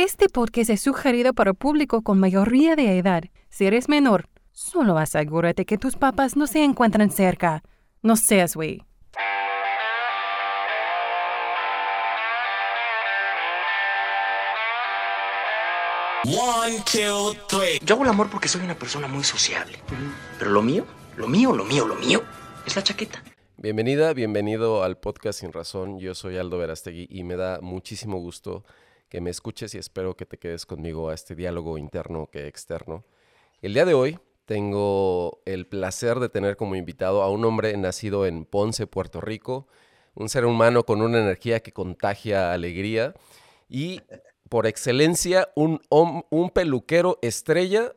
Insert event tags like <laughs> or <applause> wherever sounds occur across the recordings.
Este podcast es sugerido para público con mayoría de edad. Si eres menor, solo asegúrate que tus papás no se encuentran cerca. No seas güey. One, two, three. Yo hago el amor porque soy una persona muy sociable. Pero lo mío, lo mío, lo mío, lo mío es la chaqueta. Bienvenida, bienvenido al podcast Sin Razón. Yo soy Aldo Verastegui y me da muchísimo gusto que me escuches y espero que te quedes conmigo a este diálogo interno que externo. El día de hoy tengo el placer de tener como invitado a un hombre nacido en Ponce, Puerto Rico, un ser humano con una energía que contagia alegría y por excelencia un, un peluquero estrella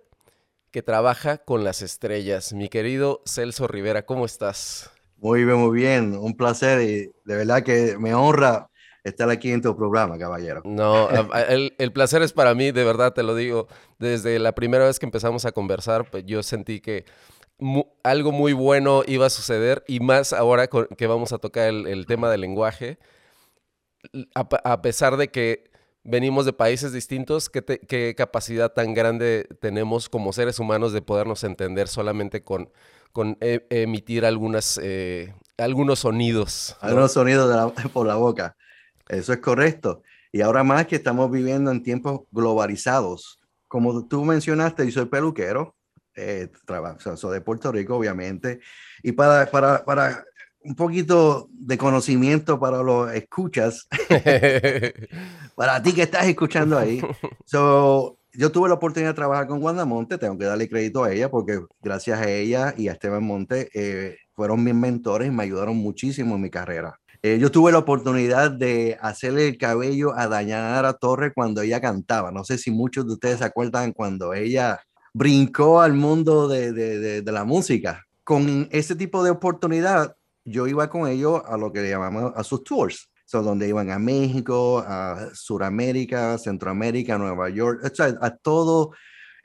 que trabaja con las estrellas. Mi querido Celso Rivera, ¿cómo estás? Muy bien, muy bien. Un placer y de verdad que me honra estar aquí en tu programa, caballero. No, el, el, placer es para mí, de verdad te lo digo. Desde la primera vez que empezamos a conversar, pues yo sentí que algo muy bueno iba a suceder y más ahora que vamos a tocar el, el tema del lenguaje. A, a, pesar de que venimos de países distintos, ¿qué, te, qué capacidad tan grande tenemos como seres humanos de podernos entender solamente con, con e, emitir algunas, eh, algunos sonidos. ¿no? Algunos sonidos la, por la boca. Eso es correcto. Y ahora más que estamos viviendo en tiempos globalizados. Como tú mencionaste, yo soy peluquero, eh, trabajo, soy de Puerto Rico, obviamente. Y para, para, para un poquito de conocimiento para los escuchas, <laughs> para ti que estás escuchando ahí. So, yo tuve la oportunidad de trabajar con Wanda Monte, tengo que darle crédito a ella porque gracias a ella y a Esteban Monte eh, fueron mis mentores y me ayudaron muchísimo en mi carrera. Eh, yo tuve la oportunidad de hacerle el cabello a Dayanara Torre cuando ella cantaba. No sé si muchos de ustedes se acuerdan cuando ella brincó al mundo de, de, de, la música. Con ese tipo de oportunidad, yo iba con ellos a lo que llamamos a sus tours. So, donde iban a México, a Sudamérica, Centroamérica, Nueva York, a todo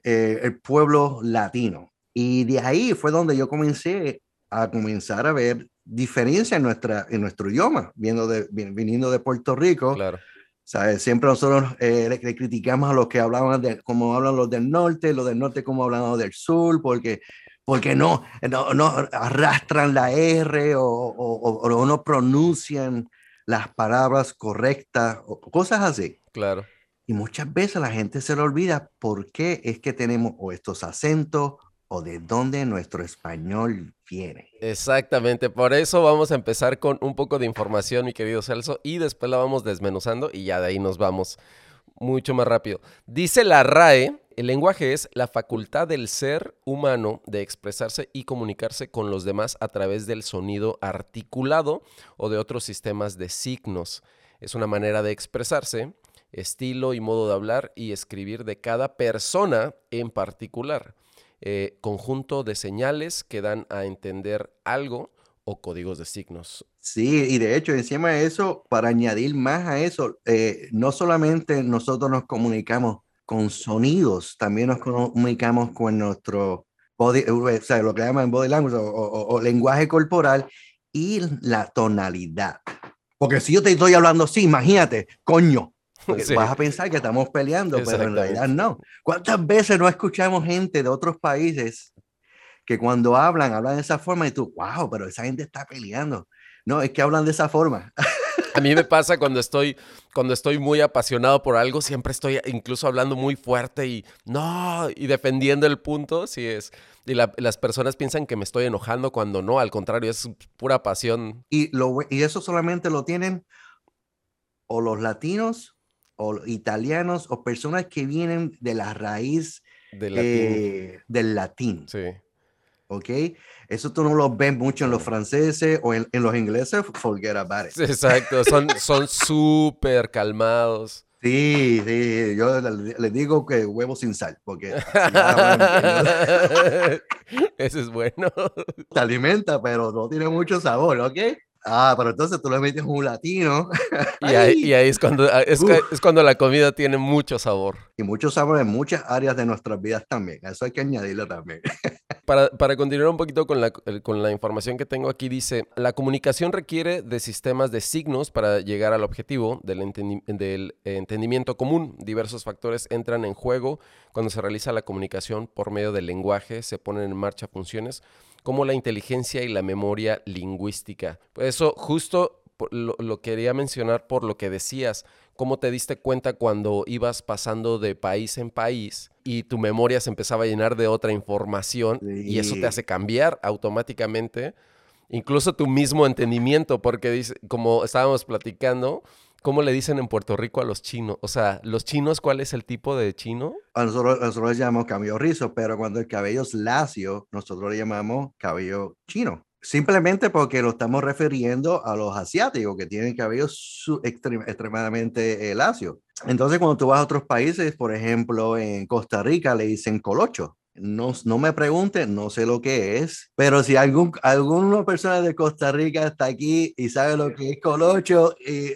eh, el pueblo latino. Y de ahí fue donde yo comencé a comenzar a ver diferencia en, nuestra, en nuestro idioma, viendo de, viniendo de Puerto Rico. Claro. ¿sabes? Siempre nosotros eh, le, le, criticamos a los que hablaban de cómo hablan los del norte, los del norte cómo hablan los del sur, porque, porque no, no, no arrastran la R o, o, o, no pronuncian las palabras correctas o cosas así. Claro. Y muchas veces la gente se le olvida por qué es que tenemos o estos acentos o de dónde nuestro español viene. Exactamente, por eso vamos a empezar con un poco de información, mi querido Celso, y después la vamos desmenuzando y ya de ahí nos vamos mucho más rápido. Dice la RAE, el lenguaje es la facultad del ser humano de expresarse y comunicarse con los demás a través del sonido articulado o de otros sistemas de signos. Es una manera de expresarse, estilo y modo de hablar y escribir de cada persona en particular eh, conjunto de señales que dan a entender algo o códigos de signos. Sí, y de hecho, encima de eso, para añadir más a eso, eh, no solamente nosotros nos comunicamos con sonidos, también nos comunicamos con nuestro body, eh, o sea, lo que llaman body language o, o, o lenguaje corporal y la tonalidad. Porque si yo te estoy hablando así, imagínate, coño, Sí. Vas a pensar que estamos peleando, pero en realidad no. ¿Cuántas veces no escuchamos gente de otros países que cuando hablan, hablan de esa forma y tú, wow, pero esa gente está peleando? No, es que hablan de esa forma. A mí me pasa cuando estoy, cuando estoy muy apasionado por algo, siempre estoy incluso hablando muy fuerte y no, y defendiendo el punto, si es. Y la, las personas piensan que me estoy enojando cuando no, al contrario, es pura pasión. Y, lo, y eso solamente lo tienen o los latinos o italianos o personas que vienen de la raíz del latín. Eh, del latín. Sí. ¿Ok? Eso tú no lo ves mucho en los franceses o en, en los ingleses, forget about it. Exacto, son súper calmados. Sí, sí, yo les le digo que huevo sin sal, porque... <laughs> Ese es bueno. Te alimenta, pero no tiene mucho sabor, ¿ok? Ah, pero entonces tú le metes un latino. <laughs> Y ahí, y ahí es, cuando, es, es, cuando la comida tiene mucho sabor. Y mucho sabor en muchas áreas de nuestras vidas también. Eso hay que añadirlo también. <laughs> Para, para, continuar un poquito con la, con la información que tengo aquí, dice, la comunicación requiere de sistemas de signos para llegar al objetivo del, del entendimiento común. Diversos factores entran en juego cuando se realiza la comunicación por medio del lenguaje, se ponen en marcha funciones como la inteligencia y la memoria lingüística. Eso justo lo, quería mencionar por lo que decías, cómo te diste cuenta cuando ibas pasando de país en país y tu memoria se empezaba a llenar de otra información y eso te hace cambiar automáticamente, incluso tu mismo entendimiento, porque dice, como estábamos platicando, ¿Cómo le dicen en Puerto Rico a los chinos? O sea, ¿los chinos cuál es el tipo de chino? A nosotros, nosotros le llamamos cabello rizo, pero cuando el cabello es lacio, nosotros le llamamos cabello chino. Simplemente porque lo estamos refiriendo a los asiáticos que tienen cabello extremadamente eh, lacio. Entonces, cuando tú vas a otros países, por ejemplo, en Costa Rica le dicen colocho. No, no me pregunten, no sé lo que es, pero si algún, alguna persona de Costa Rica está aquí y sabe lo que es colocho, y,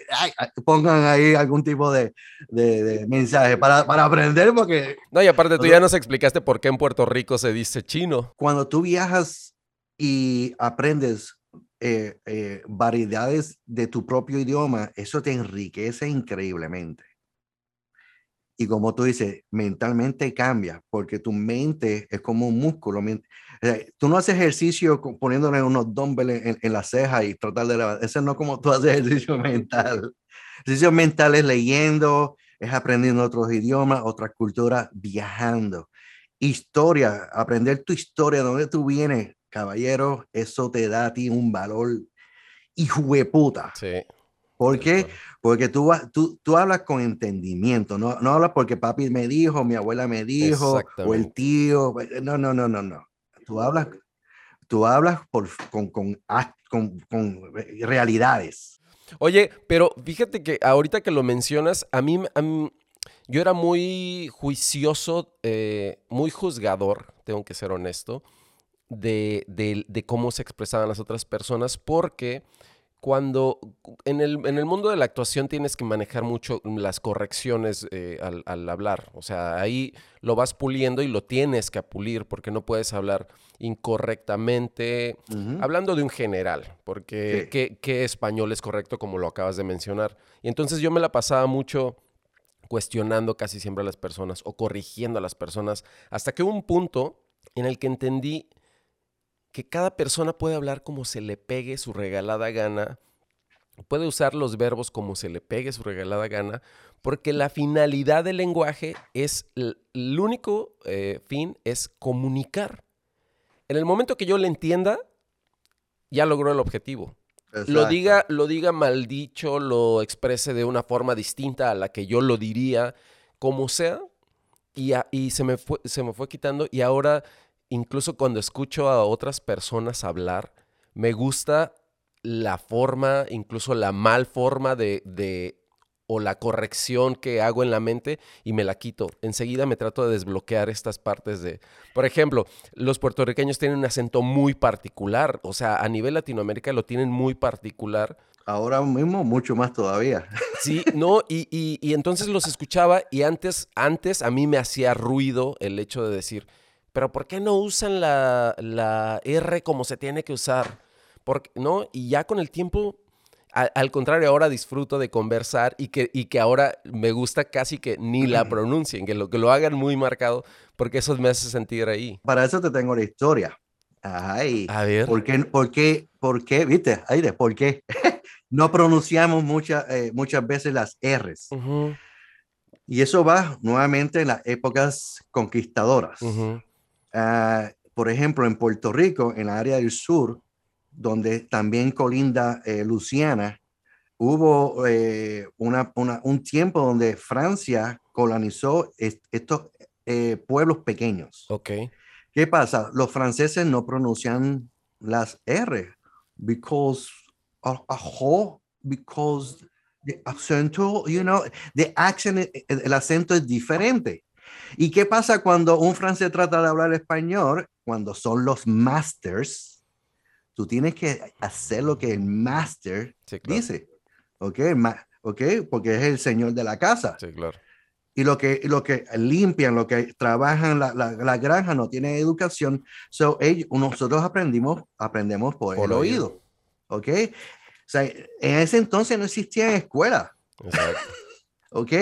pongan ahí algún tipo de, de, mensaje para, para, aprender, porque... No, y aparte tú ya nos explicaste por qué en Puerto Rico se dice chino. Cuando tú viajas y aprendes eh, eh, variedades de tu propio idioma, eso te enriquece increíblemente. Y como tú dices, mentalmente cambia, porque tu mente es como un músculo. tú no haces ejercicio poniéndole unos dumbbells en, la ceja y tratar de levantar. Eso no es como tú haces ejercicio mental. Ejercicio mental es leyendo, es aprendiendo otros idiomas, otras culturas, viajando. Historia, aprender tu historia, de dónde tú vienes, caballero, eso te da a ti un valor hijo de puta. Sí. ¿Por qué? Porque tú, tú, tú hablas con entendimiento, no, no hablas porque papi me dijo, mi abuela me dijo, o el tío. No, no, no, no, no. Tú hablas, tú hablas por, con, con, con, con realidades. Oye, pero fíjate que ahorita que lo mencionas, a mí, yo era muy juicioso, eh, muy juzgador, tengo que ser honesto de, cómo se expresaban las otras personas, porque cuando en el, en el, mundo de la actuación tienes que manejar mucho las correcciones eh, al, hablar. O sea, ahí lo vas puliendo y lo tienes que pulir porque no puedes hablar incorrectamente, hablando de un general, porque ¿qué, español es correcto como lo acabas de mencionar? Y entonces yo me la pasaba mucho cuestionando casi siempre a las personas o corrigiendo a las personas, hasta que hubo un punto en el que entendí que cada persona puede hablar como se le pegue su regalada gana, puede usar los verbos como se le pegue su regalada gana, porque la finalidad del lenguaje es, el único eh, fin es comunicar. En el momento que yo le entienda, ya logró el objetivo. Lo diga, lo diga mal dicho, lo exprese de una forma distinta a la que yo lo diría, como sea, y, y se, me fue, se me fue quitando y ahora incluso cuando escucho a otras personas hablar, me gusta la forma, incluso la mal forma de, o la corrección que hago en la mente y me la quito. Enseguida me trato de desbloquear estas partes de, por ejemplo, los puertorriqueños tienen un acento muy particular, o sea, a nivel Latinoamérica lo tienen muy particular. Ahora mismo mucho más todavía. <laughs> Sí, no, y, y, y entonces los escuchaba y antes, antes a mí me hacía ruido el hecho de decir, pero ¿por qué no usan la, R como se tiene que usar? Porque, ¿no? Y ya con el tiempo, al contrario, ahora disfruto de conversar y que, y que ahora me gusta casi que ni la <clears throat> pronuncien, que lo, que lo hagan muy marcado, porque eso me hace sentir ahí. Para eso te tengo la historia. Ay, a ver. ¿Por qué, por qué, por qué, viste? Ay, de por qué <laughs> no pronunciamos muchas eh, muchas veces las R's? Y eso va nuevamente en las épocas conquistadoras. Ah, por ejemplo, en Puerto Rico, en la área del sur, donde también colinda eh, Luciana, hubo eh, una, un tiempo donde Francia colonizó estos eh, pueblos pequeños. Ok. ¿Qué pasa? Los franceses no pronuncian las R because because the acento, you know, the accent, el acento es diferente. ¿Y qué pasa cuando un francés trata de hablar español? Cuando son los masters, tú tienes que hacer lo que el master dice. ¿Ok? ¿Ok? Porque es el señor de la casa. Sí, claro. y lo que, lo que limpian, lo que trabajan la, la, granja no tienen educación. So, ellos, nosotros aprendimos, aprendemos por, el oído. ¿Ok? O sea, en ese entonces no existía escuela. ¿Ok?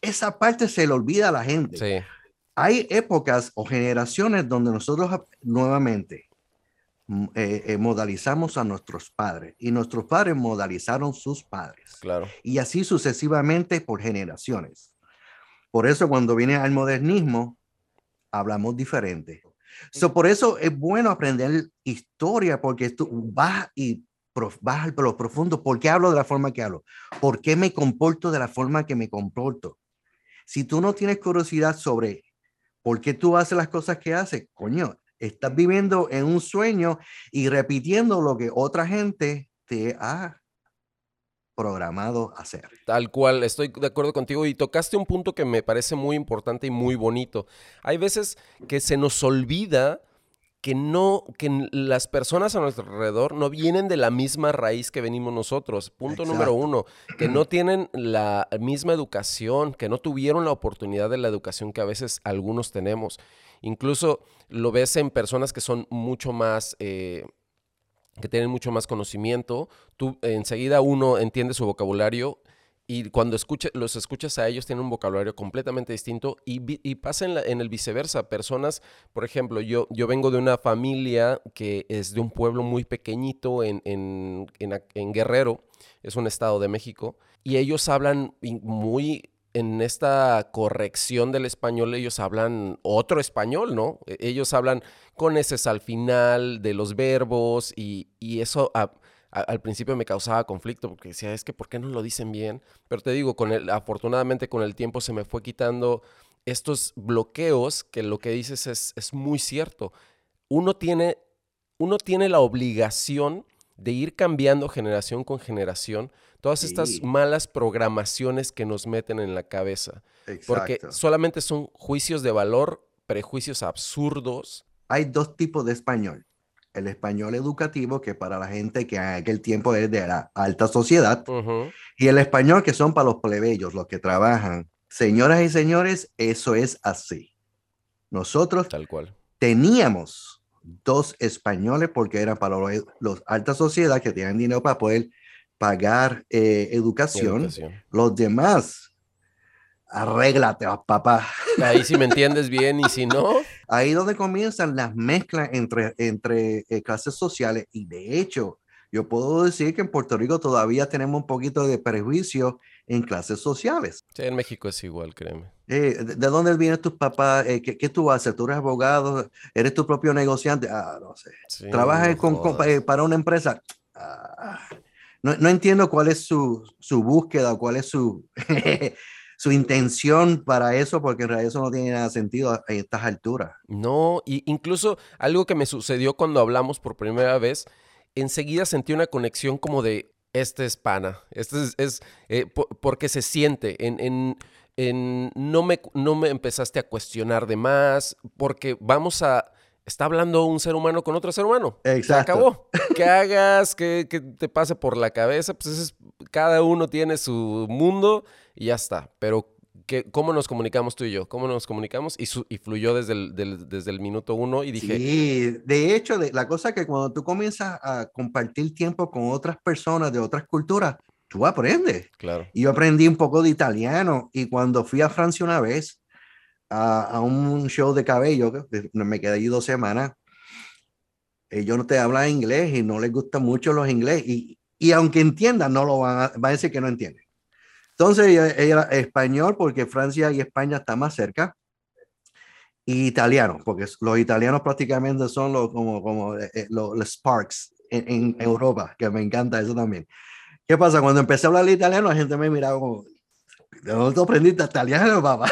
Esa parte se le olvida a la gente. Sí. Hay épocas o generaciones donde nosotros nuevamente mm, eh, eh, modalizamos a nuestros padres y nuestros padres modalizaron sus padres. Claro. Y así sucesivamente por generaciones. Por eso cuando viene al modernismo, hablamos diferente. So, por eso es bueno aprender historia, porque tú vas y vas al lo profundo. ¿Por qué hablo de la forma que hablo? ¿Por qué me comporto de la forma que me comporto? Si tú no tienes curiosidad sobre por qué tú haces las cosas que haces, coño, estás viviendo en un sueño y repitiendo lo que otra gente te ha programado hacer. Tal cual, estoy de acuerdo contigo y tocaste un punto que me parece muy importante y muy bonito. Hay veces que se nos olvida que no, que las personas a nuestro alrededor no vienen de la misma raíz que venimos nosotros. Punto número uno, que no <clears throat> tienen la misma educación, que no tuvieron la oportunidad de la educación que a veces algunos tenemos. Incluso lo ves en personas que son mucho más eh, que tienen mucho más conocimiento, tú enseguida uno entiende su vocabulario y cuando los escuchas a ellos tienen un vocabulario completamente distinto y, y pasa en, el viceversa. Personas, por ejemplo, yo, yo vengo de una familia que es de un pueblo muy pequeñito en, en, en Guerrero, es un estado de México, y ellos hablan muy en esta corrección del español ellos hablan otro español, ¿no? E, ellos hablan con ese al final de los verbos y, eso al principio me causaba conflicto porque decía, es que ¿por qué no lo dicen bien? Pero te digo, con el, afortunadamente con el tiempo se me fue quitando estos bloqueos que lo que dices es, es muy cierto. Uno tiene, uno tiene la obligación de ir cambiando generación con generación todas estas malas programaciones que nos meten en la cabeza. Porque solamente son juicios de valor, prejuicios absurdos. Hay dos tipos de español. El español educativo, que para la gente que en aquel tiempo es de la alta sociedad, y el español que son para los plebeyos, los que trabajan. Señoras y señores, eso es así. Nosotros Tal cual. teníamos dos españoles porque eran para los, los alta sociedad que tienen dinero para poder pagar eh, educación. Los demás, arréglate, papá. Ahí si me entiendes bien y si no. <laughs> Ahí donde comienzan las mezclas entre, entre eh, clases sociales y de hecho, yo puedo decir que en Puerto Rico todavía tenemos un poquito de prejuicio en clases sociales. Sí, en México es igual, créeme. Eh, ¿de, dónde vienen tus papás? ¿qué, ¿qué, tú haces? ¿Tú eres abogado? ¿Eres tu propio negociante? Ah, no sé. ¿Trabajas con, para una empresa? Ah, no, entiendo cuál es su, su búsqueda, cuál es su, <laughs> <laughs> su intención para eso, porque en realidad eso no tiene nada sentido a, estas alturas. No, y incluso algo que me sucedió cuando hablamos por primera vez, enseguida sentí una conexión como de, este es pana, este es, eh, porque se siente en, en, en, no, me, no me empezaste a cuestionar de más, porque vamos a está hablando un ser humano con otro ser humano. Exacto. Se acabó. <laughs> Que hagas, que, te pase por la cabeza, pues es, cada uno tiene su mundo y ya está. Pero que, ¿cómo nos comunicamos tú y yo? ¿Cómo nos comunicamos? Y, y fluyó desde el, desde el minuto uno y dije... Sí, de hecho, de, la cosa que cuando tú comienzas a compartir tiempo con otras personas de otras culturas, tú aprendes. Claro. Y yo aprendí un poco de italiano y cuando fui a Francia una vez, a, un show de cabello, me quedé allí dos semanas, ellos no te hablan inglés y no les gusta mucho los inglés y, y aunque entiendan, no lo van a, van a decir que no entienden. Entonces era español porque Francia y España están más cerca y italiano, porque los italianos prácticamente son los, como, como eh, eh, los, Sparks en, en, Europa, que me encanta eso también. ¿Qué pasa? Cuando empecé a hablar italiano, la gente me miraba como, ¿de dónde aprendiste italiano, papá?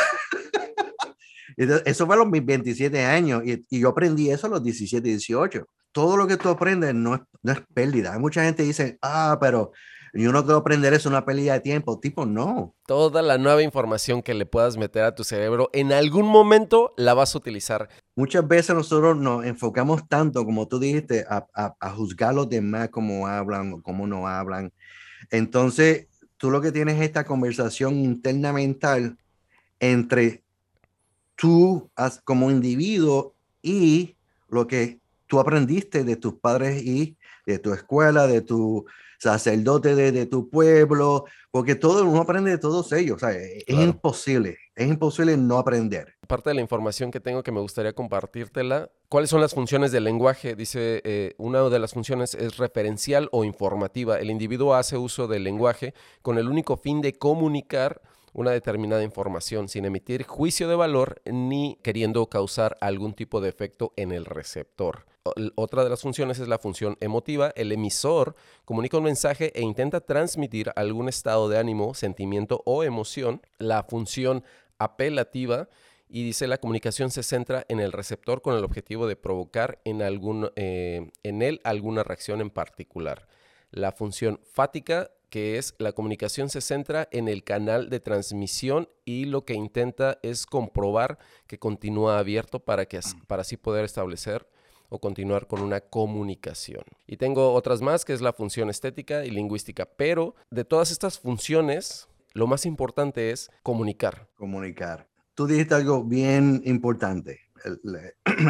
<laughs> Eso fue a los 27 años y, y, yo aprendí eso a los 17, 18. Todo lo que tú aprendes no es, no es pérdida. Hay mucha gente dice, ah, pero yo no quiero aprender eso, una pérdida de tiempo. Tipo, no. Toda la nueva información que le puedas meter a tu cerebro, en algún momento la vas a utilizar. Muchas veces nosotros nos enfocamos tanto, como tú dijiste, a, a, a juzgar a los demás, cómo hablan o cómo no hablan. Entonces, tú lo que tienes es esta conversación interna mental entre tú como individuo y lo que tú aprendiste de tus padres y de tu escuela, de tu sacerdote de, tu pueblo, porque todo uno aprende de todos ellos. es imposible, es imposible no aprender. Parte de la información que tengo que me gustaría compartírtela. ¿Cuáles son las funciones del lenguaje? Dice, eh, una de las funciones es referencial o informativa. El individuo hace uso del lenguaje con el único fin de comunicar una determinada información sin emitir juicio de valor ni queriendo causar algún tipo de efecto en el receptor. Otra de las funciones es la función emotiva. El emisor comunica un mensaje e intenta transmitir algún estado de ánimo, sentimiento o emoción. La función apelativa y dice la comunicación se centra en el receptor con el objetivo de provocar en, algún, eh, en él alguna reacción en particular. La función fática que es la comunicación se centra en el canal de transmisión y lo que intenta es comprobar que continúa abierto para, que, para así poder establecer o continuar con una comunicación. Y tengo otras más, que es la función estética y lingüística, pero de todas estas funciones, lo más importante es comunicar. Comunicar. Tú dijiste algo bien importante.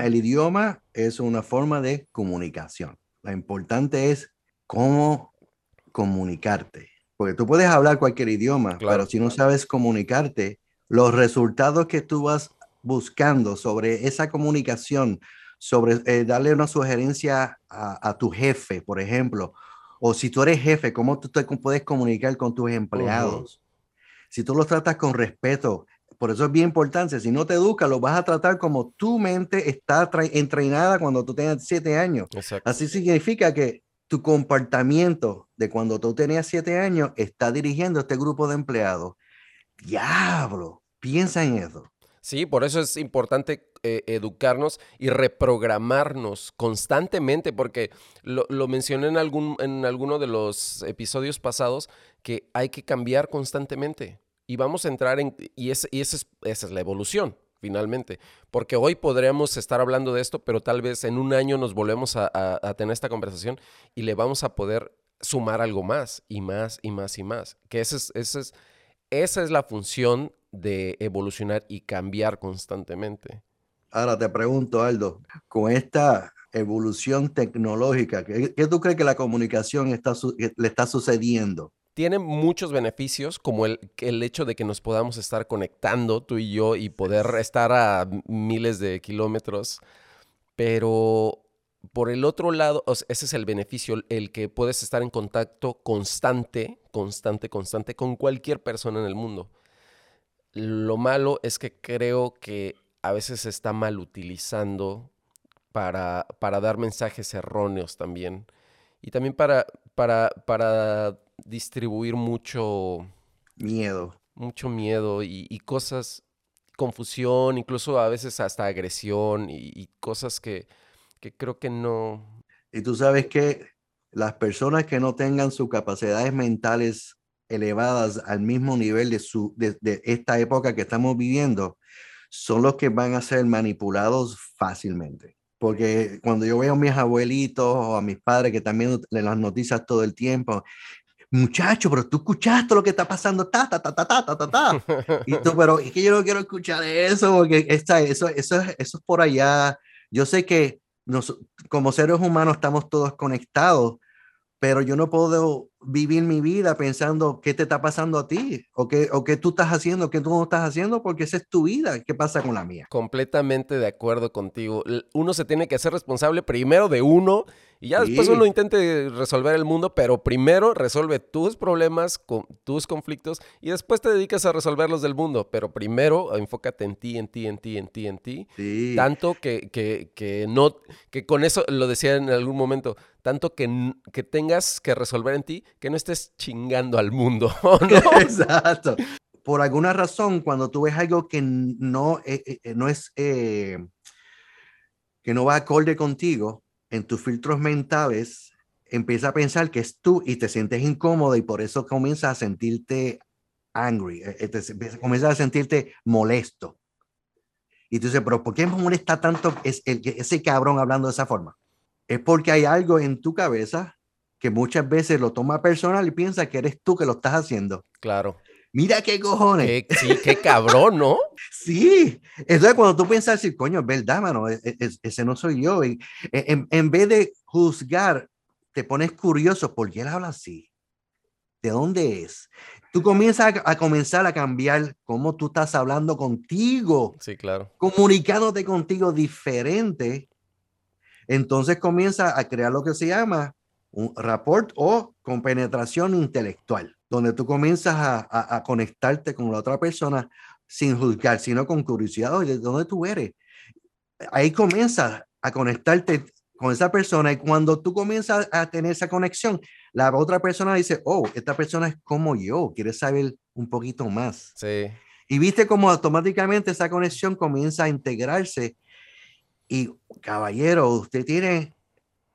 el <clears throat> idioma es una forma de comunicación. Lo importante es cómo comunicarte. Porque tú puedes hablar cualquier idioma, pero si no sabes comunicarte, los resultados que tú vas buscando sobre esa comunicación, sobre eh, darle una sugerencia a, tu jefe, por ejemplo, o si tú eres jefe, cómo tú te puedes comunicar con tus empleados. Si tú los tratas con respeto, por eso es bien importante. Si no te educas, lo vas a tratar como tu mente está entrenada cuando tú tengas siete años. Así significa que tu comportamiento de cuando tú tenías siete años está dirigiendo este grupo de empleados. Diablo, piensa en eso. Sí, por eso es importante eh, educarnos y reprogramarnos constantemente, porque lo, mencioné en, algún, en alguno de los episodios pasados, que hay que cambiar constantemente. Y vamos a entrar en, y, es, y esa es la evolución finalmente. Porque hoy podríamos estar hablando de esto, pero tal vez en un año nos volvemos a, tener esta conversación y le vamos a poder sumar algo más y más y más y más. Que es, es, esa es la función de evolucionar y cambiar constantemente. Ahora te pregunto, Aldo, con esta evolución tecnológica, ¿qué, qué tú crees que la comunicación está, le está sucediendo? Tiene muchos beneficios, como el, el hecho de que nos podamos estar conectando tú y yo y poder estar a miles de kilómetros, pero por el otro lado, ese es el beneficio, el que puedes estar en contacto constante, constante, constante con cualquier persona en el mundo. Lo malo es que creo que a veces se está mal utilizando para, para dar mensajes erróneos también. Y también para, para, para distribuir mucho miedo. Mucho miedo y, cosas, confusión, incluso a veces hasta agresión y, cosas que, creo que no. Y tú sabes que las personas que no tengan sus capacidades mentales elevadas al mismo nivel de, su, de, esta época que estamos viviendo, son los que van a ser manipulados fácilmente. Porque cuando yo veo a mis abuelitos o a mis padres que también leen las noticias todo el tiempo, muchacho, pero tú escuchaste lo que está pasando, ta, ta, ta, ta, ta, ta, ta, ta. Y tú, pero es que yo no quiero escuchar eso, porque está, eso, eso, eso es por allá. Yo sé que nos, como seres humanos estamos todos conectados, pero yo no puedo vivir mi vida pensando qué te está pasando a ti o qué, o qué tú estás haciendo, qué tú no estás haciendo, porque esa es tu vida. ¿Qué pasa con la mía? Completamente de acuerdo contigo. Uno se tiene que hacer responsable primero de uno y ya después uno intente resolver el mundo, pero primero resuelve tus problemas, con, tus conflictos y después te dedicas a resolver los del mundo. Pero primero enfócate en ti, en ti, en ti, en ti, en ti. Tanto que, que, que, no, que con eso lo decía en algún momento, tanto que, que tengas que resolver en ti, que no estés chingando al mundo. <laughs> <laughs> Exacto. Por alguna razón, cuando tú ves algo que no, eh, eh, eh, no es, que no va acorde contigo, en tus filtros mentales, empieza a pensar que es tú y te sientes incómodo y por eso comienzas a sentirte angry, comienzas a sentirte molesto. Y tú dices, pero ¿por qué me molesta tanto ese cabrón hablando de esa forma? Es porque hay algo en tu cabeza que muchas veces lo toma personal y piensa que eres tú que lo estás haciendo. Claro. Mira qué cojones. Qué, sí, qué cabrón, ¿no? <laughs> sí. Entonces, cuando tú piensas, decir, coño, es verdad, mano, e, e, ese no soy yo. Y, en, en, vez de juzgar, te pones curioso, ¿por qué él habla así? ¿De dónde es? Tú comienzas a, a, comenzar a cambiar cómo tú estás hablando contigo. Sí, claro. Comunicándote contigo diferente. Entonces comienza a crear lo que se llama un rapport o compenetración intelectual, donde tú comienzas a, a, conectarte con la otra persona sin juzgar, sino con curiosidad, ¿de dónde tú eres? Ahí comienzas a conectarte con esa persona y cuando tú comienzas a tener esa conexión, la otra persona dice, oh, esta persona es como yo, quiere saber un poquito más. Sí. Y viste cómo automáticamente esa conexión comienza a integrarse y caballero, usted tiene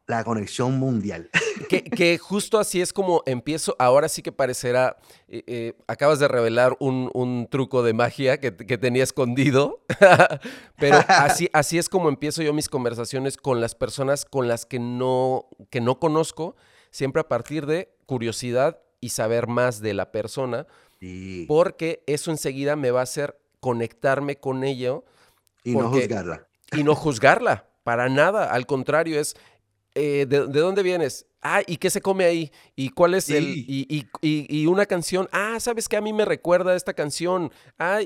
la conexión mundial. <laughs> Que, que, justo así es como empiezo, ahora sí que parecerá, eh, eh, acabas de revelar un, un truco de magia que, que tenía escondido, <laughs> pero así, <laughs> así es como empiezo yo mis conversaciones con las personas con las que no, que no conozco, siempre a partir de curiosidad y saber más de la persona, sí. porque eso enseguida me va a hacer conectarme con ello. Y no juzgarla. Y no juzgarla, para nada, al contrario, es eh, ¿de, ¿de, dónde vienes? Ah, ¿y qué se come ahí? ¿Y cuál es sí. el...? Y, y, y, y, una canción, ah, ¿sabes qué? A mí me recuerda esta canción. Ah,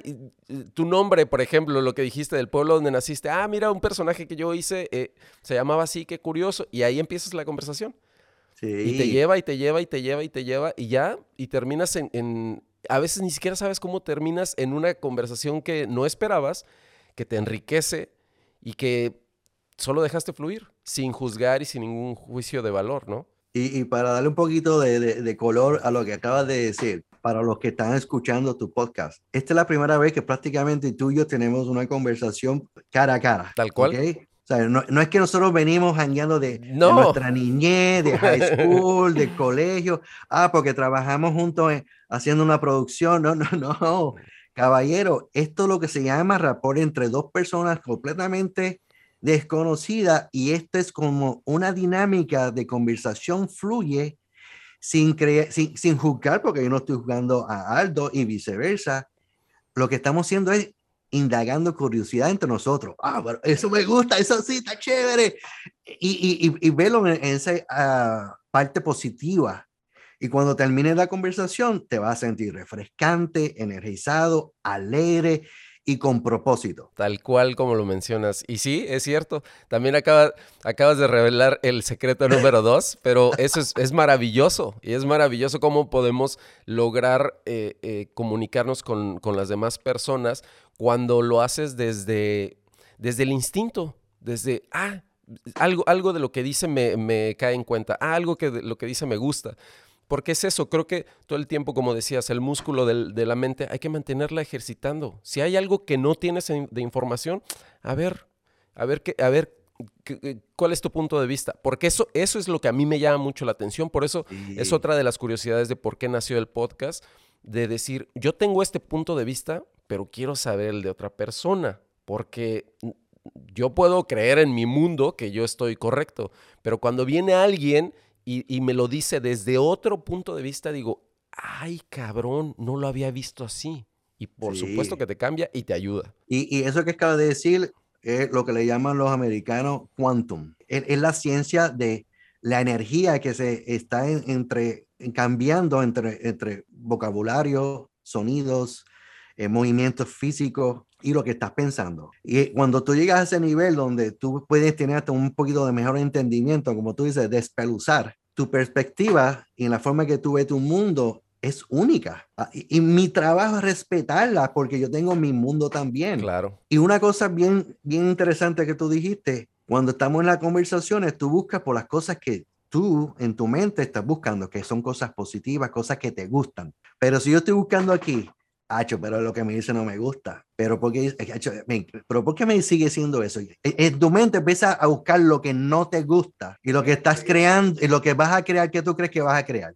tu nombre, por ejemplo, lo que dijiste del pueblo donde naciste. Ah, mira, un personaje que yo hice eh, se llamaba así, qué curioso. Y ahí empiezas la conversación. Sí. Y te lleva, y te lleva, y te lleva, y te lleva, y ya, y terminas en, en... A veces ni siquiera sabes cómo terminas en una conversación que no esperabas, que te enriquece y que solo dejaste fluir, sin juzgar y sin ningún juicio de valor, ¿no? Y, y para darle un poquito de, de, de, color a lo que acabas de decir, para los que están escuchando tu podcast, esta es la primera vez que prácticamente tú y yo tenemos una conversación cara a cara. Tal cual. ¿okay? O sea, no, no, es que nosotros venimos jangueando de, no. de, nuestra niñez, de high <laughs> school, de colegio, ah, porque trabajamos juntos en, haciendo una producción. No, no, no. <laughs> Caballero, esto es lo que se llama rapport entre dos personas completamente desconocida y esto es como una dinámica de conversación fluye sin, sin, sin juzgar, porque yo no estoy jugando a Aldo y viceversa. Lo que estamos haciendo es indagando curiosidad entre nosotros. Ah, pero eso me gusta, eso sí, está chévere. Y, y, y verlo en, esa uh, parte positiva. Y cuando termine la conversación, te vas a sentir refrescante, energizado, alegre y con propósito. Tal cual como lo mencionas. Y sí, es cierto. También acaba, acabas de revelar el secreto número dos, <laughs> pero eso es, es, maravilloso. Y es maravilloso cómo podemos lograr eh, eh, comunicarnos con, con, las demás personas cuando lo haces desde, desde el instinto, desde, ah, algo, algo de lo que dice me, me cae en cuenta, ah, algo que de lo que dice me gusta. Porque es eso, creo que todo el tiempo, como decías, el músculo del, de la mente hay que mantenerla ejercitando. Si hay algo que no tienes de información, a ver, a ver, qué, a ver cuál es tu punto de vista. Porque eso, eso es lo que a mí me llama mucho la atención. Por eso sí. es otra de las curiosidades de por qué nació el podcast, de decir, yo tengo este punto de vista, pero quiero saber el de otra persona. Porque yo puedo creer en mi mundo que yo estoy correcto, pero cuando viene alguien y, y, me lo dice desde otro punto de vista, digo, ay cabrón, no lo había visto así. Y por sí. supuesto que te cambia y te ayuda. Y, y, eso que acaba de decir es lo que le llaman los americanos quantum. Es, es la ciencia de la energía que se está en, entre, en cambiando entre, entre vocabulario, sonidos, eh, movimientos físicos y lo que estás pensando. Y cuando tú llegas a ese nivel donde tú puedes tener hasta un poquito de mejor entendimiento, como tú dices, despeluzar, tu perspectiva y en la forma que tú ves tu mundo es única. Y, y, mi trabajo es respetarla porque yo tengo mi mundo también. Claro. Y una cosa bien, bien interesante que tú dijiste, cuando estamos en las conversaciones, tú buscas por las cosas que tú en tu mente estás buscando, que son cosas positivas, cosas que te gustan. Pero si yo estoy buscando aquí, Hacho, pero lo que me dice no me gusta. Pero ¿por qué, Hacho, pero ¿por qué me sigue siendo eso? En tu mente empieza a buscar lo que no te gusta y lo que estás creando y lo que vas a crear que tú crees que vas a crear.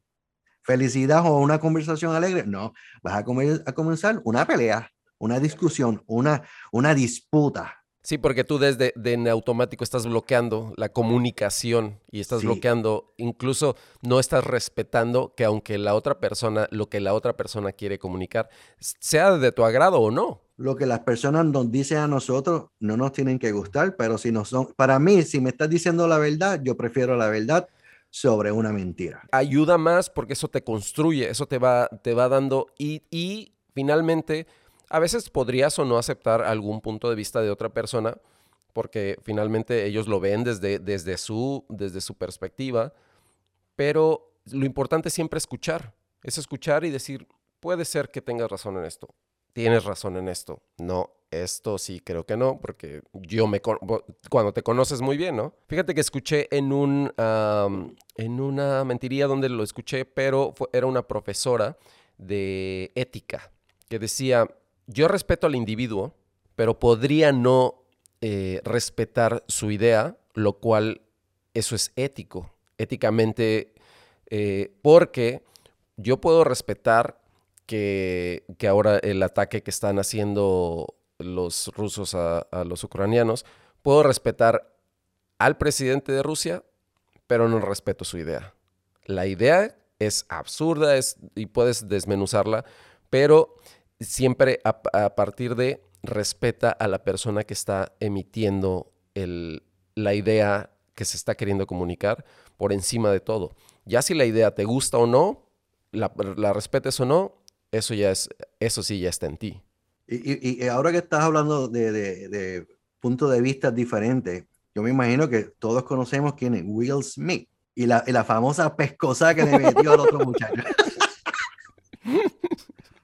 Felicidad o una conversación alegre. No, vas a, comer, a comenzar una pelea, una discusión, una, una disputa. Sí, porque tú desde de en automático estás bloqueando la comunicación y estás Sí. bloqueando, incluso no estás respetando que aunque la otra persona, lo que la otra persona quiere comunicar, sea de tu agrado o no. Lo que las personas nos dicen a nosotros no nos tienen que gustar, pero si no son, para mí, si me estás diciendo la verdad, yo prefiero la verdad sobre una mentira. ayuda más porque eso te construye, eso te va, te va dando y, y finalmente a veces podrías o no aceptar algún punto de vista de otra persona porque finalmente ellos lo ven desde, desde, su, desde su perspectiva, pero lo importante es siempre escuchar, es escuchar y decir, puede ser que tengas razón en esto, tienes razón en esto, no, esto sí creo que no, porque yo me cuando te conoces muy bien, ¿no? Fíjate que escuché en un en una mentiría donde lo escuché, pero era una profesora de ética que decía, yo respeto al individuo, pero podría no eh, respetar su idea, lo cual eso es ético, éticamente, eh, porque yo puedo respetar que, que ahora el ataque que están haciendo los rusos a, a los ucranianos, puedo respetar al presidente de Rusia, pero no respeto su idea. La idea es absurda es, y puedes desmenuzarla, pero siempre a, a partir de respeta a la persona que está emitiendo el- la idea que se está queriendo comunicar por encima de todo. Ya si la idea te gusta o no, la, la respetes o no, eso ya es, eso sí ya está en ti. Y, y- y ahora que estás hablando de, de, de puntos de vista diferentes, yo me imagino que todos conocemos quién es Will Smith y la, y la famosa pescosa que le metió al otro muchacho. <laughs>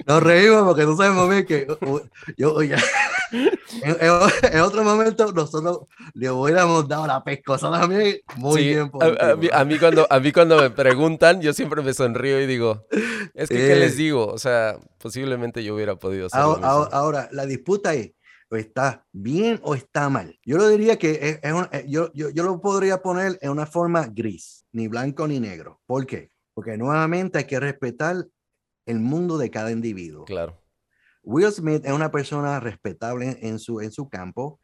Nos reímos porque no sabemos bien que yo, ya- <laughs> en, en- en otro momento nosotros le hubiéramos dado la pescosa también muy Sí, bien a, a mí, a mí cuando, a mí cuando me preguntan, yo siempre me sonrío y digo, es que, ¿qué Eh. les digo? O sea, posiblemente yo hubiera podido hacer Ahora, ahora- ahora, la disputa es, está bien o está mal. Yo lo diría que es, es un- eh, yo, yo, yo lo podría poner en una forma gris, ni blanco ni negro. ¿Por qué? Porque nuevamente hay que respetar el mundo de cada individuo. Claro, Will Smith es una persona respetable en su, en su campo,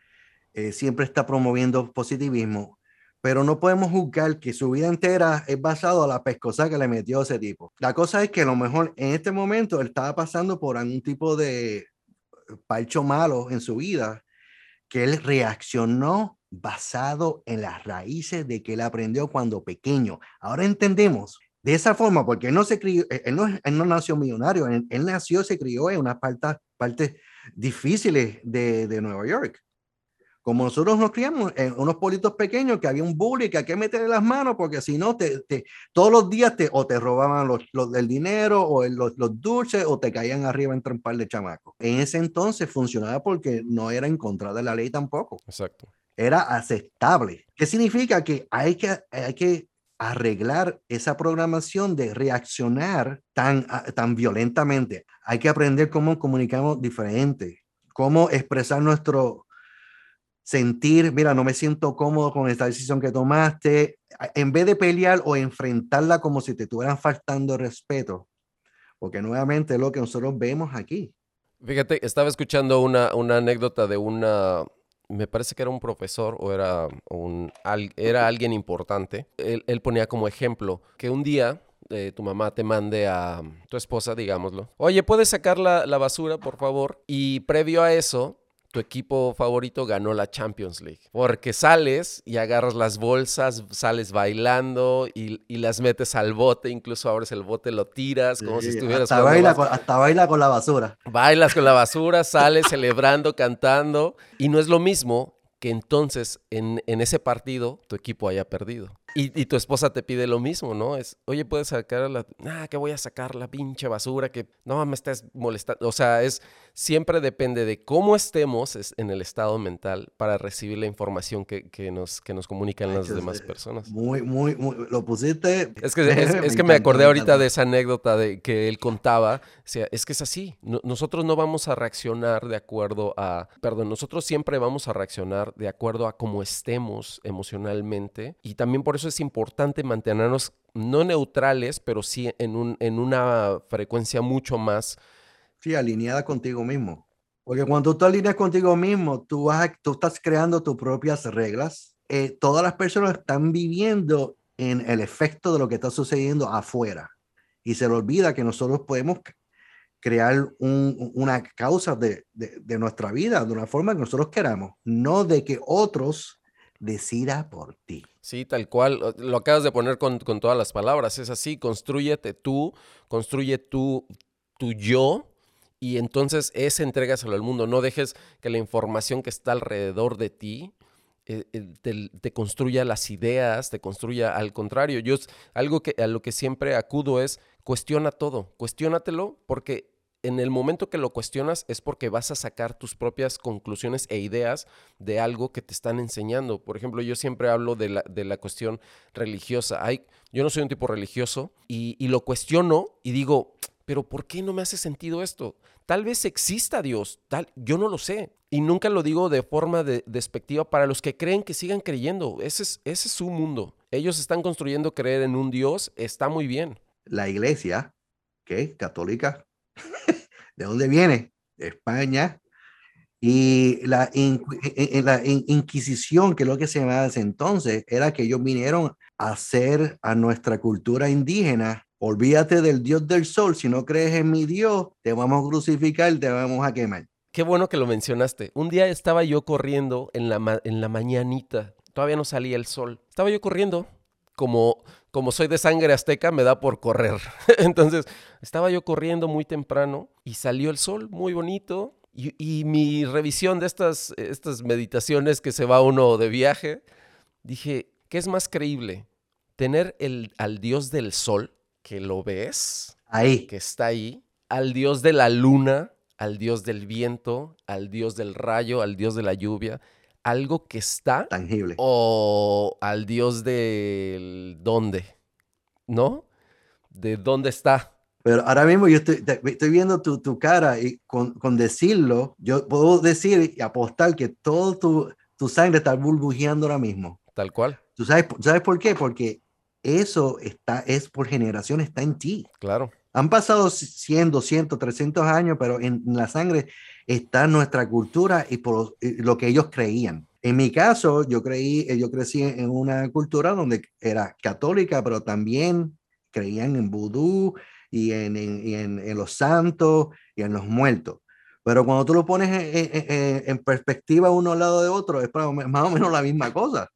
eh, siempre está promoviendo positivismo, pero no podemos juzgar que su vida entera es basado a la pescosa que le metió ese tipo. La cosa es que a lo mejor en este momento él estaba pasando por algún tipo de palcho malo en su vida, que él reaccionó basado en las raíces de que él aprendió cuando pequeño. Ahora entendemos de esa forma, porque él no se crió, eh, él no, él no nació millonario, él, él nació, se crió en unas partes, partes difíciles de, de Nueva York. Como nosotros nos criamos en unos pueblitos pequeños que había un bully que hay que meterle las manos porque si no, te, te- todos los días te, o te robaban los, los del dinero o el- los, los dulces o te caían arriba entre un par de chamacos. En ese entonces funcionaba porque no era en contra de la ley tampoco exacto. era aceptable. ¿Qué significa? Que hay que, hay que arreglar esa programación de reaccionar tan, a- tan violentamente. Hay que aprender cómo comunicamos diferente, cómo expresar nuestro sentir, mira, no me siento cómodo con esta decisión que tomaste, en vez de pelear o enfrentarla como si te estuvieran faltando respeto, porque nuevamente es lo que nosotros vemos aquí. Fíjate, estaba escuchando una, una anécdota de una, me parece que era un profesor o era, un, al- era alguien importante. Él, él ponía como ejemplo que un día eh, tu mamá te mande a tu esposa, digámoslo, oye, ¿puedes sacar la, la basura, por favor? Y previo a eso, tu equipo favorito ganó la Champions League. Porque sales y agarras las bolsas, sales bailando y, y las metes al bote, incluso abres el bote, lo tiras, como si estuvieras hasta, baila con, hasta baila con la basura. Bailas con la basura, sales celebrando, cantando. Y no es lo mismo que entonces en, en ese partido tu equipo haya perdido. Y, y tu esposa te pide lo mismo, ¿no? Es, oye, puedes sacar la... Ah, que voy a sacar la pinche basura, que no me estés molestando. O sea, es siempre depende de cómo estemos es- en el estado mental para recibir la información que, que nos, que nos comunican las demás personas. Muy, muy, muy, lo pusiste. Es que, es, <laughs> es que me acordé ahorita de esa anécdota de que él contaba. O sea, es que es así. No- nosotros no vamos a reaccionar de acuerdo a. Perdón, nosotros siempre vamos a reaccionar de acuerdo a cómo estemos emocionalmente. Y también por eso es importante mantenernos no neutrales, pero sí en, un, en una frecuencia mucho más. Sí, alineada contigo mismo. Porque cuando tú alineas contigo mismo, tú, vas tú estás creando tus propias reglas. Eh, todas las personas están viviendo en el efecto de lo que está sucediendo afuera. Y se le olvida que nosotros podemos crear una causa de, de, nuestra vida de una forma que nosotros queramos, no de que otros decida por ti. Sí, tal cual. Lo acabas de poner con, con todas las palabras. Es así, construyete tú, construye tú, tu yo, y entonces ese entrégaselo al mundo. No dejes que la información que está alrededor de ti eh, eh, te, construya las ideas, te construya al contrario. Yo algo que a lo que siempre acudo es cuestiona todo, cuestiónatelo porque en el momento que lo cuestionas es porque vas a sacar tus propias conclusiones e ideas de algo que te están enseñando. Por ejemplo, yo siempre hablo de la, de la cuestión religiosa. Hay, yo no soy un tipo religioso y, y lo cuestiono y digo, pero ¿por qué no me hace sentido esto? Tal vez exista Dios, tal, yo no lo sé. Y nunca lo digo de forma despectiva para los que creen que sigan creyendo. Ese es, ese es su mundo. Ellos están construyendo creer en un Dios, está muy bien. La iglesia, ¿qué? Católica, <laughs> ¿de dónde viene? De España. Y la, la Inquisición, que es lo que se llamaba entonces, era que ellos vinieron a hacer a nuestra cultura indígena Olvídate del Dios del sol. Si no crees en mi Dios, te vamos a crucificar, te vamos a quemar. Qué bueno que lo mencionaste. Un día estaba yo corriendo en la, en la mañanita. Todavía no salía el sol. Estaba yo corriendo. Como, como soy de sangre azteca, me da por correr. <laughs> Entonces, estaba yo corriendo muy temprano y salió el sol muy bonito. Y, y mi revisión de estas, estas meditaciones que se va uno de viaje, dije, ¿qué es más creíble? ¿Tener el, al Dios del sol que lo ves, ahí, que está ahí, al dios de la luna, al dios del viento, al dios del rayo, al dios de la lluvia, algo que está tangible o al dios del dónde, ¿no? De dónde está. Pero ahora mismo yo estoy, estoy viendo tu, tu, cara y con, con, decirlo, yo puedo decir y apostar que todo tu, tu sangre está burbujeando ahora mismo. Tal cual. ¿Tú sabes, ¿Sabes por qué? Porque eso está, es por generación, está en ti. Claro. Han pasado 100, 200, 300 años, pero en la sangre está nuestra cultura y por lo que ellos creían. En mi caso, yo creí, yo crecí en una cultura donde era católica, pero también creían en vudú y en, los santos y en los muertos. Pero cuando tú lo pones en, perspectiva uno al lado de otro, es más o menos la misma cosa.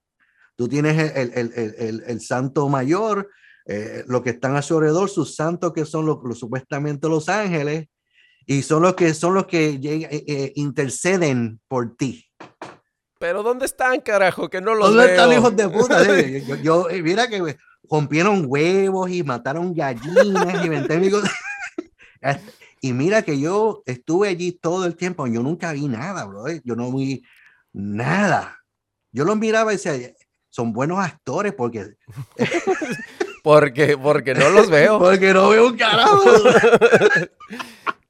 Tú tienes el santo mayor, eh, lo que están a su alrededor, sus santos que son los, supuestamente los ángeles, y son los que son los que eh, eh, interceden por ti. Pero ¿dónde están, carajo? Que no los ¿Dónde veo. están hijos de puta? <laughs> yo, yo, mira que rompieron huevos y mataron gallinas y <laughs> Y mira que yo estuve allí todo el tiempo, yo nunca vi nada, bro. Yo no vi nada. Yo los miraba y decía, son buenos actores porque... <laughs> porque, porque no los veo. <laughs> porque no veo un carajo. <laughs>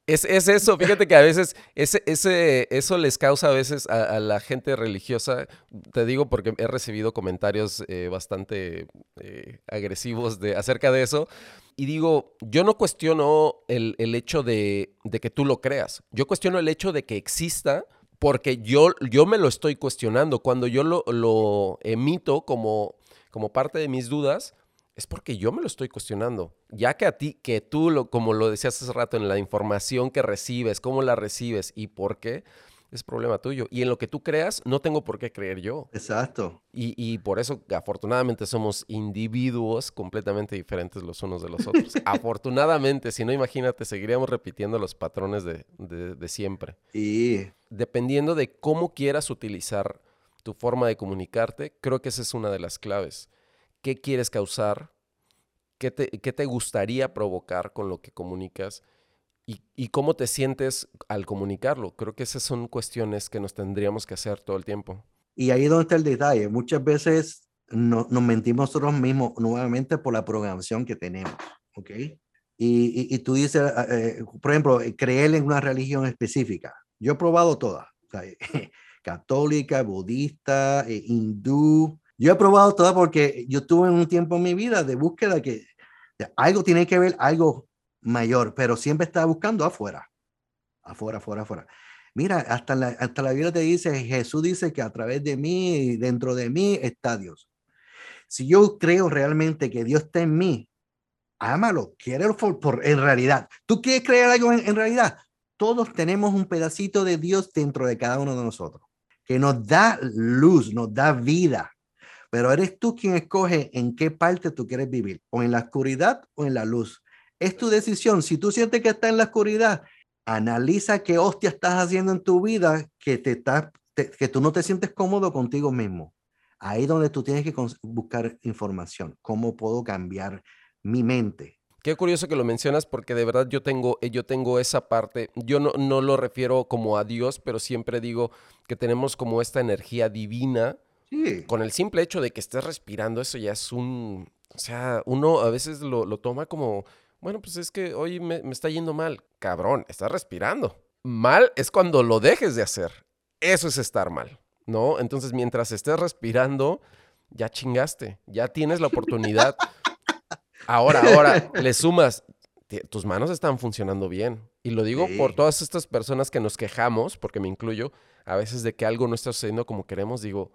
Es, es, eso, fíjate que a veces ese, ese, eso les causa a veces a, la gente religiosa, te digo porque he recibido comentarios eh, bastante eh, agresivos de, acerca de eso, y digo, yo no cuestiono el, el hecho de, de, que tú lo creas, yo cuestiono el hecho de que exista porque yo, yo me lo estoy cuestionando. Cuando yo lo, lo emito como, como parte de mis dudas, es porque yo me lo estoy cuestionando. Ya que a ti, que tú, lo, como lo decías hace rato, en la información que recibes, cómo la recibes y por qué, es problema tuyo. Y en lo que tú creas, no tengo por qué creer yo. Exacto. Y, y, por eso, afortunadamente, somos individuos completamente diferentes los unos de los otros. <laughs> afortunadamente, si no, imagínate, seguiríamos repitiendo los patrones de, de, de siempre. Y dependiendo de cómo quieras utilizar tu forma de comunicarte, creo que esa es una de las claves. ¿Qué quieres causar? ¿Qué te, qué te gustaría provocar con lo que comunicas? y, cómo te sientes al comunicarlo. Creo que esas son cuestiones que nos tendríamos que hacer todo el tiempo. Y ahí es donde está el detalle. Muchas veces no, nos mentimos nosotros mismos nuevamente por la programación que tenemos. ¿Ok? Y, y, tú dices, eh, por ejemplo, creer en una religión específica. Yo he probado todas. <laughs> católica, budista, eh, hindú. Yo he probado todas porque yo tuve un tiempo en mi vida de búsqueda que algo tiene que ver, algo mayor, pero siempre estaba buscando afuera, afuera, afuera, afuera. Mira, hasta la, hasta la Biblia te dice, Jesús dice que a través de mí dentro de mí está Dios. Si yo creo realmente que Dios está en mí, ámalo, quiérelo por, en realidad. ¿Tú quieres creer algo en, en realidad? Todos tenemos un pedacito de Dios dentro de cada uno de nosotros, que nos da luz, nos da vida. Pero eres tú quien escoge en qué parte tú quieres vivir, o en la oscuridad o en la luz. Es tu decisión. Si tú sientes que estás en la oscuridad, analiza qué hostia estás haciendo en tu vida que, te está, que tú no te sientes cómodo contigo mismo. Ahí donde tú tienes que buscar información. ¿Cómo puedo cambiar mi mente? Qué curioso que lo mencionas porque de verdad yo tengo, yo tengo esa parte. Yo no, no lo refiero como a Dios, pero siempre digo que tenemos como esta energía divina. Con el simple hecho de que estés respirando, eso ya es un... O sea, uno a veces lo, lo toma como, bueno, pues es que hoy me, me está yendo mal. Cabrón, estás respirando. Mal es cuando lo dejes de hacer. Eso es estar mal. ¿no? Entonces, mientras estés respirando, ya chingaste, ya tienes la oportunidad. <laughs> Ahora, ahora, le sumas, tus manos están funcionando bien. Y lo digo por todas estas personas que nos quejamos, porque me incluyo, a veces de que algo no está sucediendo como queremos, digo,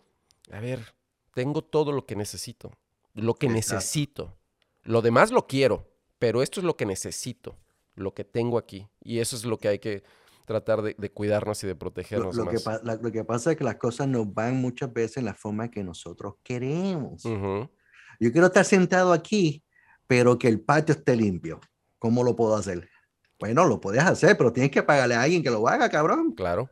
a ver, tengo todo lo que necesito, lo que necesito. Lo demás lo quiero, pero esto es lo que necesito, lo que tengo aquí. Y eso es lo que hay que tratar de, cuidarnos y de protegernos. Lo, que lo, que pasa es que las cosas nos van muchas veces en la forma que nosotros queremos. Yo quiero estar sentado aquí, pero que el patio esté limpio. ¿Cómo lo puedo hacer? Bueno, lo puedes hacer, pero tienes que pagarle a alguien que lo haga, cabrón. Claro.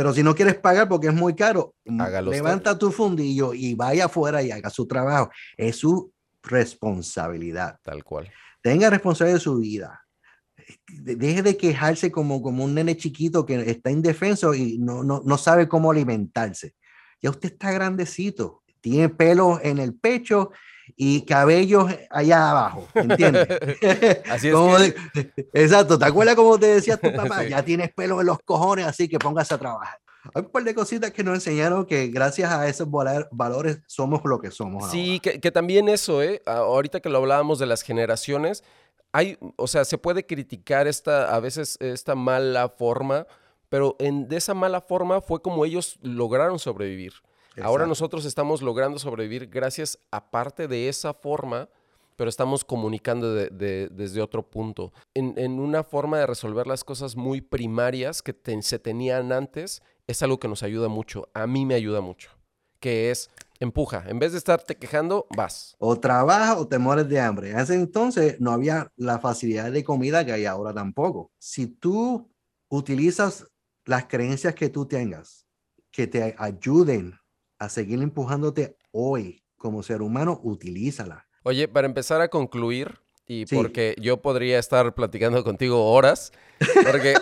Pero si no quieres pagar porque es muy caro, levanta tu fundillo y vaya afuera y haga su trabajo. Es su responsabilidad. Tal cual. Tenga responsabilidad de su vida deje de quejarse como, como un nene chiquito que está indefenso y no, no, no sabe cómo alimentarse. Ya usted está grandecito, tiene pelo en el pecho y cabellos allá abajo, ¿entiendes? <laughs> Así es. exacto, ¿te acuerdas como te decía tu papá? <laughs> Ya tienes pelo en los cojones, así que póngase a trabajar. Hay un par de cositas que nos enseñaron que gracias a esos valores somos lo que somos. Sí, que, que, también eso, ¿eh? Ahorita que lo hablábamos de las generaciones, hay, o sea, se puede criticar esta, a veces esta mala forma, pero en, de esa mala forma fue como ellos lograron sobrevivir. Ahora nosotros estamos logrando sobrevivir gracias a parte de esa forma, pero estamos comunicando desde otro punto. En, una forma de resolver las cosas muy primarias que se tenían antes, es algo que nos ayuda mucho. A mí me ayuda mucho, que es empuja. En vez de estarte quejando, vas. O trabaja o te mueres de hambre. En ese entonces no había la facilidad de comida que hay ahora tampoco. Si tú utilizas las creencias que tú tengas, que te ayuden a seguir empujándote hoy como ser humano, utilízala. Oye, para empezar a concluir, y porque yo podría estar platicando contigo horas, porque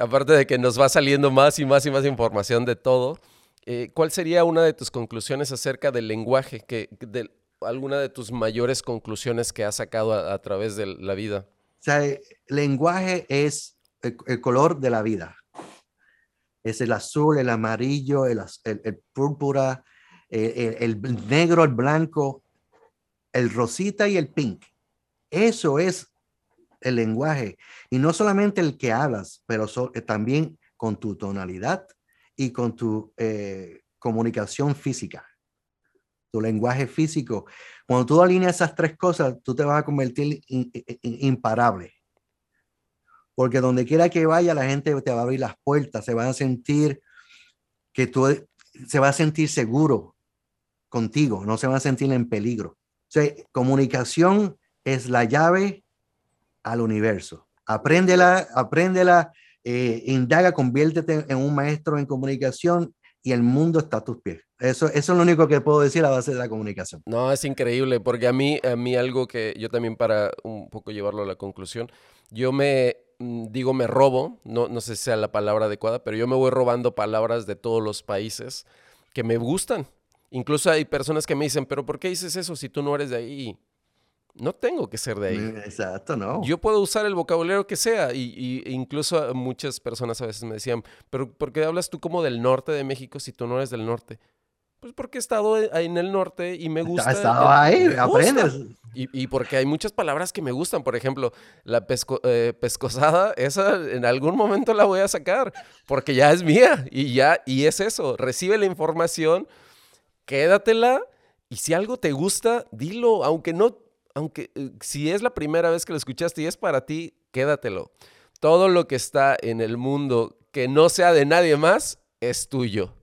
aparte de que nos va saliendo más y más y más información de todo, eh, ¿Cuál sería una de tus conclusiones acerca del lenguaje? Que, de, ¿Alguna de tus mayores conclusiones que has sacado a, través de la vida? O sea, el lenguaje es el, color de la vida. Es el azul, el amarillo, el, el, púrpura, el, negro, el blanco, el rosita y el pink. Eso es el lenguaje. Y no solamente el que hablas, pero también con tu tonalidad, y con tu eh, comunicación física, tu lenguaje físico. Cuando tú alineas esas tres cosas, tú te vas a convertir imparable. Porque donde quiera que vaya, la gente te va a abrir las puertas, se van a sentir que tú se va a sentir seguro contigo, no se va a sentir en peligro. O sea, comunicación es la llave al universo. Apréndela, apréndela eh, indaga, conviértete en un maestro en comunicación y el mundo está a tus pies. Eso, eso es lo único que puedo decir a base de la comunicación. No, es increíble, porque a mí, a mí algo que yo también para un poco llevarlo a la conclusión, yo me digo me robo, no, no sé si sea la palabra adecuada, pero yo me voy robando palabras de todos los países que me gustan. Incluso hay personas que me dicen, pero ¿por qué dices eso si tú no eres de ahí? no tengo que ser de ahí. Mm, exacto, no. Yo puedo usar el vocabulario que sea y, incluso muchas personas a veces me decían, pero ¿por qué hablas tú como del norte de México si tú no eres del norte? Pues porque he estado en el norte y me gusta. Estado ahí, aprendes. Y, porque hay muchas palabras que me gustan. Por ejemplo, la eh, pescosada, esa en algún momento la voy a sacar porque ya es mía y ya, y es eso. Recibe la información, quédatela y si algo te gusta, dilo, aunque no, aunque eh, si es la primera vez que lo escuchaste y es para ti, quédatelo. Todo lo que está en el mundo que no sea de nadie más es tuyo.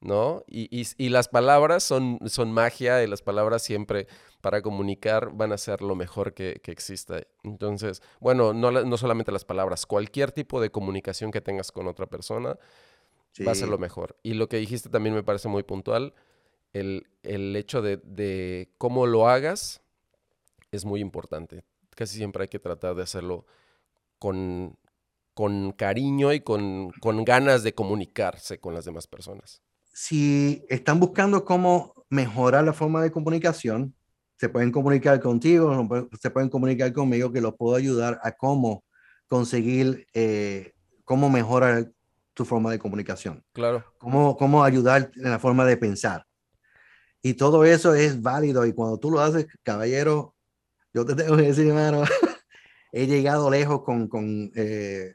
¿No? Y, las palabras son, son magia y las palabras siempre para comunicar van a ser lo mejor que, exista. Entonces, bueno, no, no, solamente las palabras, cualquier tipo de comunicación que tengas con otra persona va a ser lo mejor. Y lo que dijiste también me parece muy puntual, el, hecho de, de, cómo lo hagas es muy importante. Casi siempre hay que tratar de hacerlo con, con cariño y con, con ganas de comunicarse con las demás personas si están buscando cómo mejorar la forma de comunicación, se pueden comunicar contigo, se pueden comunicar conmigo, que los puedo ayudar a cómo conseguir, eh, cómo mejorar tu forma de comunicación. Claro. Cómo, cómo ayudar en la forma de pensar. Y todo eso es válido. Y cuando tú lo haces, caballero, yo te tengo que decir, hermano, <laughs> he llegado lejos con, con, eh,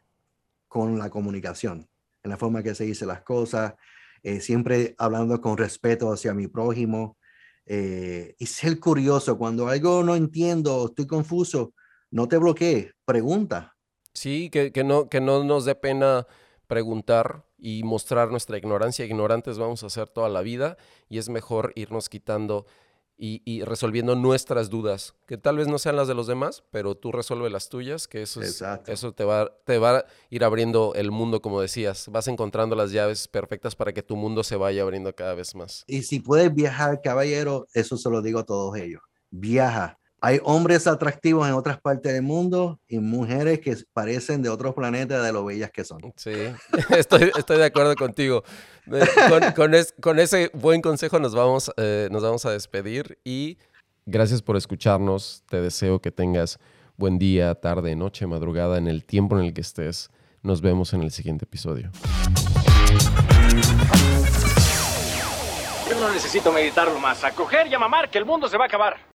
con la comunicación, en la forma que se dice las cosas, eh, siempre hablando con respeto hacia mi prójimo eh, y ser curioso. Cuando algo no entiendo, estoy confuso, no te bloquees, pregunta. Sí, que, que, no, que no nos dé pena preguntar y mostrar nuestra ignorancia. Ignorantes vamos a ser toda la vida y es mejor irnos quitando y, resolviendo nuestras dudas, que tal vez no sean las de los demás, pero tú resuelve las tuyas, que eso, eso te, va, te va a ir abriendo el mundo, como decías. Vas encontrando las llaves perfectas para que tu mundo se vaya abriendo cada vez más. Y si puedes viajar, caballero, eso se lo digo a todos ellos. Viaja, hay hombres atractivos en otras partes del mundo y mujeres que parecen de otros planetas de lo bellas que son. Sí, <laughs> estoy, estoy de acuerdo contigo. Con, con, ese buen consejo nos vamos, eh, nos vamos a despedir y gracias por escucharnos. Te deseo que tengas buen día, tarde, noche, madrugada, en el tiempo en el que estés. Nos vemos en el siguiente episodio. Yo no necesito meditarlo más. A coger y a mamar que el mundo se va a acabar.